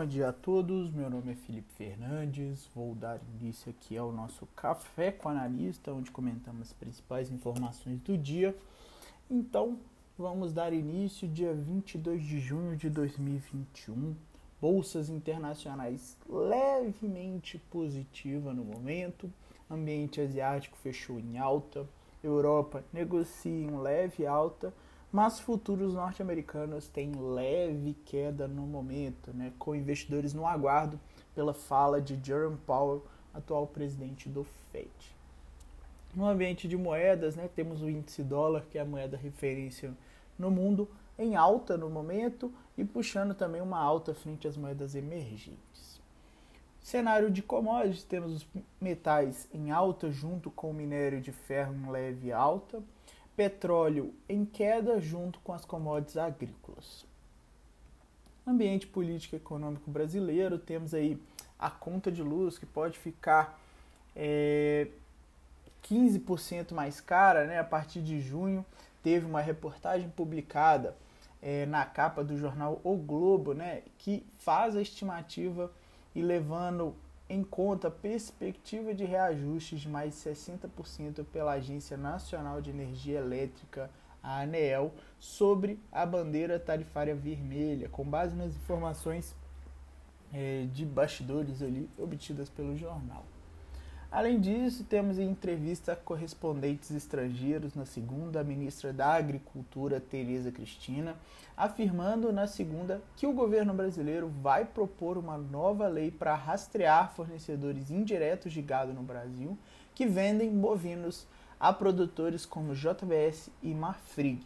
bom dia a todos. Meu nome é Felipe Fernandes. Vou dar início aqui ao nosso Café com Analista, onde comentamos as principais informações do dia. Então, vamos dar início dia 22 de junho de 2021. Bolsas internacionais levemente positiva no momento. Ambiente asiático fechou em alta. Europa negocia em leve alta mas futuros norte-americanos têm leve queda no momento, né, com investidores no aguardo pela fala de Jerome Powell, atual presidente do Fed. No ambiente de moedas, né, temos o índice dólar, que é a moeda referência no mundo, em alta no momento e puxando também uma alta frente às moedas emergentes. Cenário de commodities, temos os metais em alta junto com o minério de ferro em leve alta petróleo em queda junto com as commodities agrícolas. Ambiente político e econômico brasileiro, temos aí a conta de luz que pode ficar é, 15% mais cara né, a partir de junho. Teve uma reportagem publicada é, na capa do jornal O Globo, né, que faz a estimativa e levando em conta a perspectiva de reajustes de mais de 60% pela Agência Nacional de Energia Elétrica, a ANEEL, sobre a bandeira tarifária vermelha, com base nas informações é, de bastidores ali obtidas pelo jornal. Além disso, temos em entrevista correspondentes estrangeiros na segunda a ministra da Agricultura, Tereza Cristina, afirmando na segunda que o governo brasileiro vai propor uma nova lei para rastrear fornecedores indiretos de gado no Brasil que vendem bovinos a produtores como JBS e Marfrig.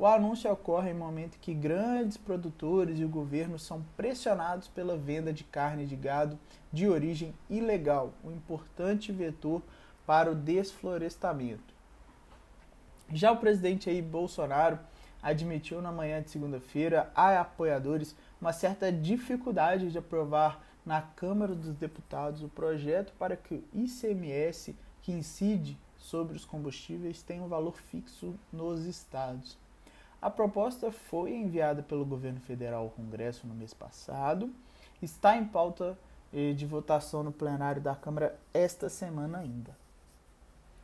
O anúncio ocorre em momento que grandes produtores e o governo são pressionados pela venda de carne de gado de origem ilegal, um importante vetor para o desflorestamento. Já o presidente Bolsonaro admitiu na manhã de segunda-feira a apoiadores uma certa dificuldade de aprovar na Câmara dos Deputados o projeto para que o ICMS que incide sobre os combustíveis tenha um valor fixo nos estados. A proposta foi enviada pelo governo federal ao Congresso no mês passado, está em pauta eh, de votação no plenário da Câmara esta semana ainda.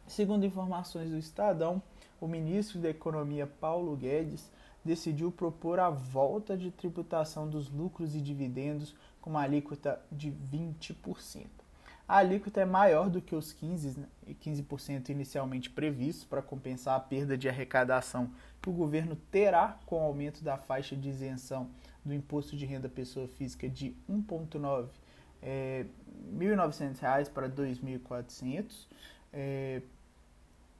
Segundo informações do Estadão, o ministro da Economia Paulo Guedes decidiu propor a volta de tributação dos lucros e dividendos com uma alíquota de 20% a alíquota é maior do que os 15%, 15 inicialmente previstos para compensar a perda de arrecadação que o governo terá com o aumento da faixa de isenção do imposto de renda pessoa física de 1,9 é, R$ 1.900 para R$ 2.400. É,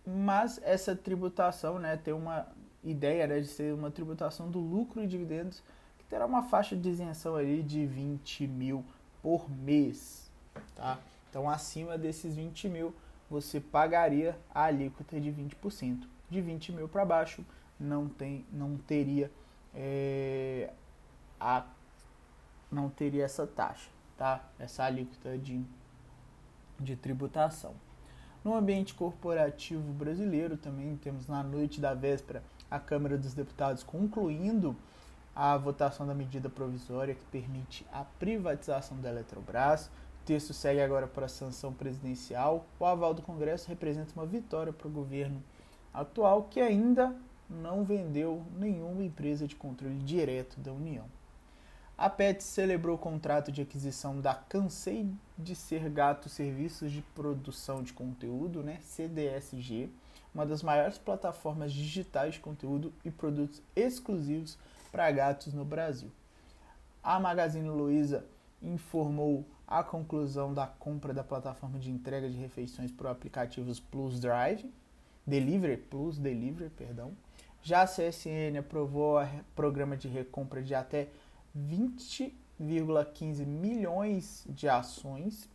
mas essa tributação né, tem uma ideia né, de ser uma tributação do lucro e dividendos que terá uma faixa de isenção ali de 20 mil por mês. Tá? Então, acima desses 20 mil, você pagaria a alíquota de 20%. De 20 mil para baixo, não, tem, não teria é, a, não teria essa taxa, tá? Essa alíquota de, de tributação. No ambiente corporativo brasileiro, também temos na noite da véspera a Câmara dos Deputados concluindo a votação da medida provisória que permite a privatização da Eletrobras. Texto segue agora para a sanção presidencial. O aval do Congresso representa uma vitória para o governo atual, que ainda não vendeu nenhuma empresa de controle direto da União. A PET celebrou o contrato de aquisição da Cansei de Ser Gato Serviços de Produção de Conteúdo, né, CDSG, uma das maiores plataformas digitais de conteúdo e produtos exclusivos para gatos no Brasil. A Magazine Luiza informou a conclusão da compra da plataforma de entrega de refeições por aplicativos Plus Drive, Delivery, Plus Delivery, perdão. Já a CSN aprovou o programa de recompra de até 20,15 milhões de ações.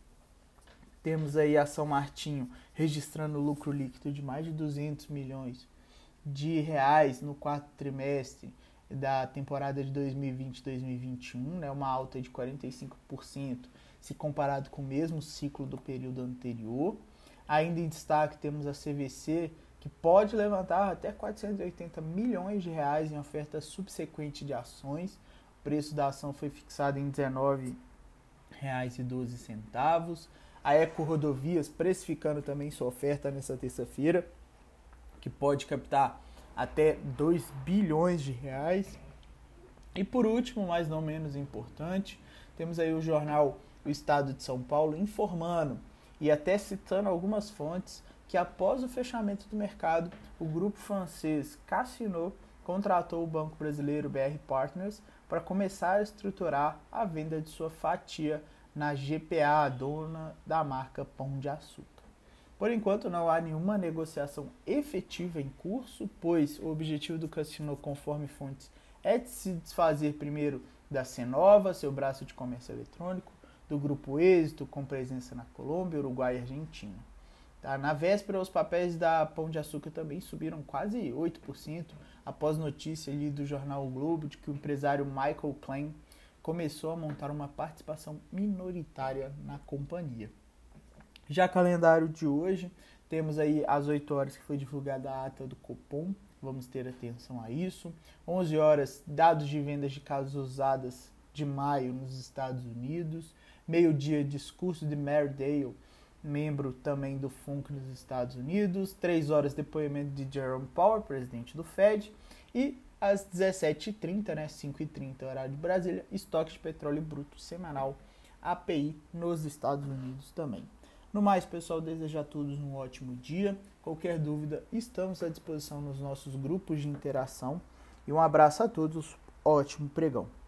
Temos aí a São Martinho registrando lucro líquido de mais de 200 milhões de reais no quarto trimestre da temporada de 2020-2021, né, uma alta de 45% se comparado com o mesmo ciclo do período anterior. Ainda em destaque temos a CVC, que pode levantar até 480 milhões de reais em oferta subsequente de ações. O preço da ação foi fixado em R$ 19,12. A Eco Rodovias precificando também sua oferta nessa terça-feira, que pode captar até 2 bilhões de reais. E por último, mas não menos importante, temos aí o jornal O Estado de São Paulo informando e até citando algumas fontes que após o fechamento do mercado, o grupo francês Cassino contratou o banco brasileiro BR Partners para começar a estruturar a venda de sua fatia na GPA, dona da marca Pão de Açúcar. Por enquanto, não há nenhuma negociação efetiva em curso, pois o objetivo do Cassino, conforme fontes, é de se desfazer primeiro da Cenova, seu braço de comércio eletrônico, do Grupo Êxito, com presença na Colômbia, Uruguai e Argentina. Tá? Na véspera, os papéis da Pão de Açúcar também subiram quase 8%, após notícia ali do jornal o Globo de que o empresário Michael Klein começou a montar uma participação minoritária na companhia. Já calendário de hoje, temos aí às 8 horas que foi divulgada a ata do Copom, vamos ter atenção a isso. 11 horas, dados de vendas de casas usadas de maio nos Estados Unidos. Meio-dia, discurso de Mary Dale, membro também do FUNC nos Estados Unidos. 3 horas, depoimento de Jerome Powell, presidente do Fed. E às 17h30, né, 5h30, horário de Brasília, estoque de petróleo bruto semanal, API nos Estados Unidos também. No mais, pessoal, desejo a todos um ótimo dia. Qualquer dúvida, estamos à disposição nos nossos grupos de interação. E um abraço a todos, ótimo pregão.